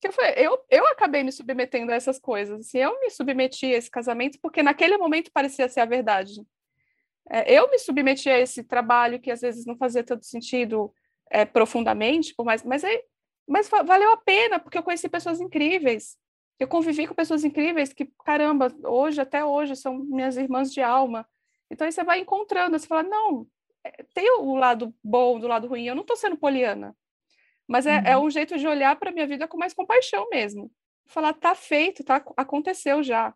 Eu, falei, eu, eu acabei me submetendo a essas coisas. Assim, eu me submeti a esse casamento porque naquele momento parecia ser a verdade. É, eu me submeti a esse trabalho que às vezes não fazia tanto sentido é, profundamente, mas, mas, é, mas valeu a pena, porque eu conheci pessoas incríveis. Eu convivi com pessoas incríveis que, caramba, hoje, até hoje, são minhas irmãs de alma. Então aí você vai encontrando, você fala, não, é, tem o lado bom do lado ruim, eu não estou sendo poliana. Mas é, é uhum. é um jeito de olhar para a minha vida com mais compaixão mesmo. Falar, tá feito, tá, aconteceu já. O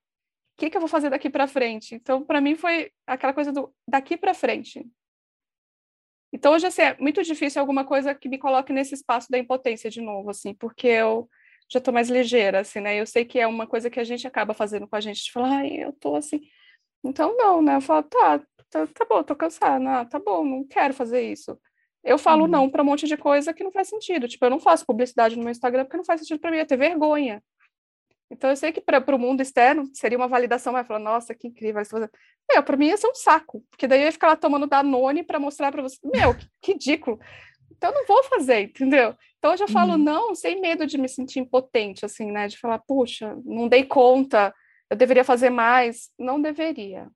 que, que eu vou fazer daqui para frente? Então, para mim, foi aquela coisa do daqui para frente. Então, hoje, assim, é muito difícil alguma coisa que me coloque nesse espaço da impotência de novo, assim, porque eu já estou mais ligeira, assim, né? Eu sei que é uma coisa que a gente acaba fazendo com a gente, de falar, ai, eu tô assim. Então, não, né? Eu falo, tá, tá, tá bom, tô cansada, não, tá bom, não quero fazer isso Eu falo uhum. não para um monte de coisa que não faz sentido. Tipo, eu não faço publicidade no meu Instagram porque não faz sentido para mim, eu ter vergonha. Então, eu sei que para o mundo externo seria uma validação, vai falar, nossa, que incrível. Meu, para mim ia ser um saco, porque daí eu ia ficar lá tomando Danone para mostrar para você. Meu, que, que ridículo. Então, eu não vou fazer, entendeu? Então, eu já falo uhum. não, sem medo de me sentir impotente, assim, né? De falar, puxa, não dei conta, eu deveria fazer mais. Não deveria.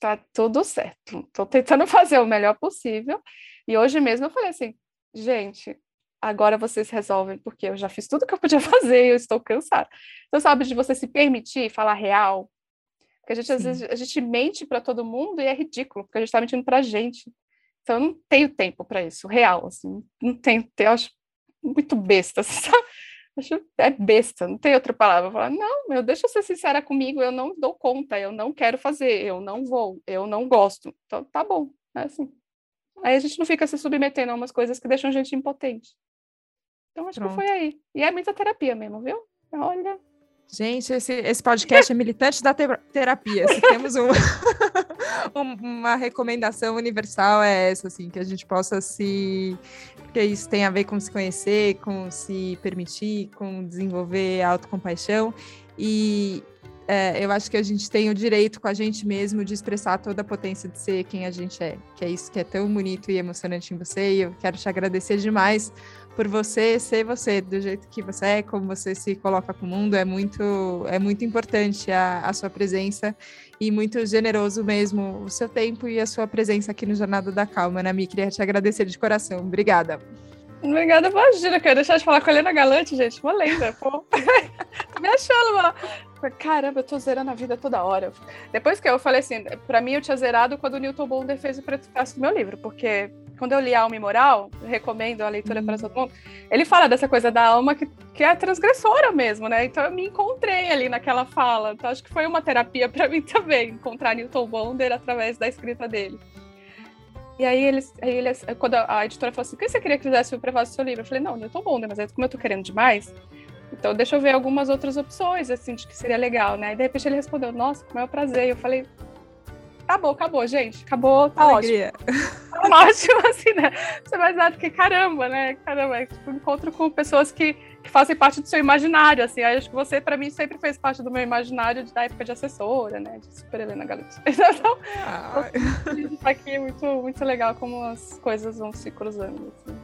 Tá tudo certo. Estou tentando (laughs) fazer o melhor possível. E hoje mesmo eu falei assim, gente, agora vocês resolvem, porque eu já fiz tudo que eu podia (laughs) fazer e eu estou cansada. Então, sabe, de você se permitir falar real, porque a gente, Sim. às vezes, a gente mente para todo mundo e é ridículo, porque a gente está mentindo para a gente. Então, eu não tenho tempo para isso, real, assim, não tenho, eu acho muito besta, (laughs) sabe? Acho, é besta, não tem outra palavra. Falar, não, meu, deixa eu ser sincera comigo, eu não dou conta, eu não quero fazer, eu não vou, eu não gosto. Então, tá bom, é assim. Aí a gente não fica se submetendo a umas coisas que deixam a gente impotente. Então, acho Pronto. que foi aí. E é muita terapia mesmo, viu? Olha, Gente, esse, esse podcast é militante da terapia. Se (laughs) temos (laughs) um, uma recomendação universal é essa, assim, que a gente possa se. Porque isso tem a ver com se conhecer, com se permitir, com desenvolver autocompaixão. E é, eu acho que a gente tem o direito com a gente mesmo de expressar toda a potência de ser quem a gente é. Que é isso que é tão bonito e emocionante em você. E eu quero te agradecer demais por você ser você, do jeito que você é, como você se coloca com o mundo, é muito, é muito importante a, a sua presença e muito generoso mesmo o seu tempo e a sua presença aqui no Jornada da Calma, né, Mi? Queria te agradecer de coração. Obrigada. Obrigada, imagina, quero deixar de falar com a Helena Galante, gente, uma lenda, pô. (laughs) me achando, mano. Caramba, eu tô zerando a vida toda hora. Depois que eu falei assim, pra mim eu tinha zerado quando o Newton Bonder fez o prefácio do meu livro, porque quando eu li Alma e Moral, recomendo a leitura para todo mundo, ele fala dessa coisa da alma que, que é transgressora mesmo, né? Então eu me encontrei ali naquela fala. Então acho que foi uma terapia para (laughs) mim também, encontrar Newton Bonder através da escrita dele. E aí eles, aí eles quando a, editora falou assim, o que você queria que fizesse o prefácio do seu livro? Eu falei, não, Newton Bonder, mas aí, como eu tô querendo demais, então deixa eu ver algumas outras opções, assim, de que seria legal, né? E de repente ele respondeu, nossa, com o maior prazer. E eu falei, acabou, acabou, gente. Acabou, tá Alegria. ótimo. (laughs) Tá ótimo, assim, né? Você vai dar que caramba, né? Caramba, é tipo, encontro com pessoas que, que fazem parte do seu imaginário, assim. Aí acho que você, para mim, sempre fez parte do meu imaginário da época de assessora, né? De Super Helena Galante. (laughs) Então, ah. tá aqui é muito, muito legal como as coisas vão se cruzando, assim.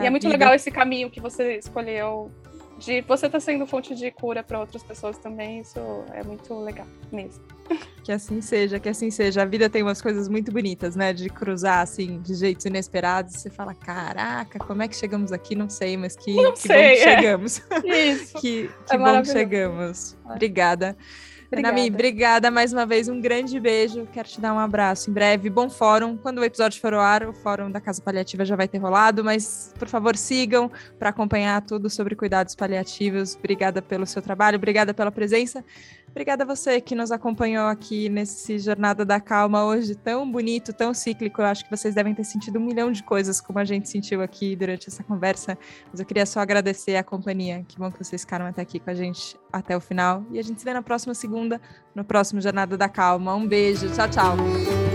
e é muito vida. legal esse caminho que você escolheu de você estar tá sendo fonte de cura para outras pessoas também, isso é muito legal mesmo. (laughs) Que assim seja, que assim seja. A vida tem umas coisas muito bonitas, né? De cruzar, assim, de jeitos inesperados. Você fala, caraca, como é que chegamos aqui? Não sei, mas que, Não que sei, bom que é. chegamos. Isso. (laughs) que que é bom que chegamos. Obrigada. Obrigada. Nami, obrigada mais uma vez. Um grande beijo. Quero te dar um abraço em breve. Bom fórum. Quando o episódio for ao ar, o fórum da Casa Paliativa já vai ter rolado, mas por favor sigam para acompanhar tudo sobre cuidados paliativos. Obrigada pelo seu trabalho, obrigada pela presença. Obrigada a você que nos acompanhou aqui nesse Jornada da Calma hoje, tão bonito, tão cíclico. Eu acho que vocês devem ter sentido um milhão de coisas como a gente sentiu aqui durante essa conversa. Mas eu queria só agradecer a companhia. Que bom que vocês ficaram até aqui com a gente até o final. E a gente se vê na próxima segunda, no próximo Jornada da Calma. Um beijo, tchau, tchau.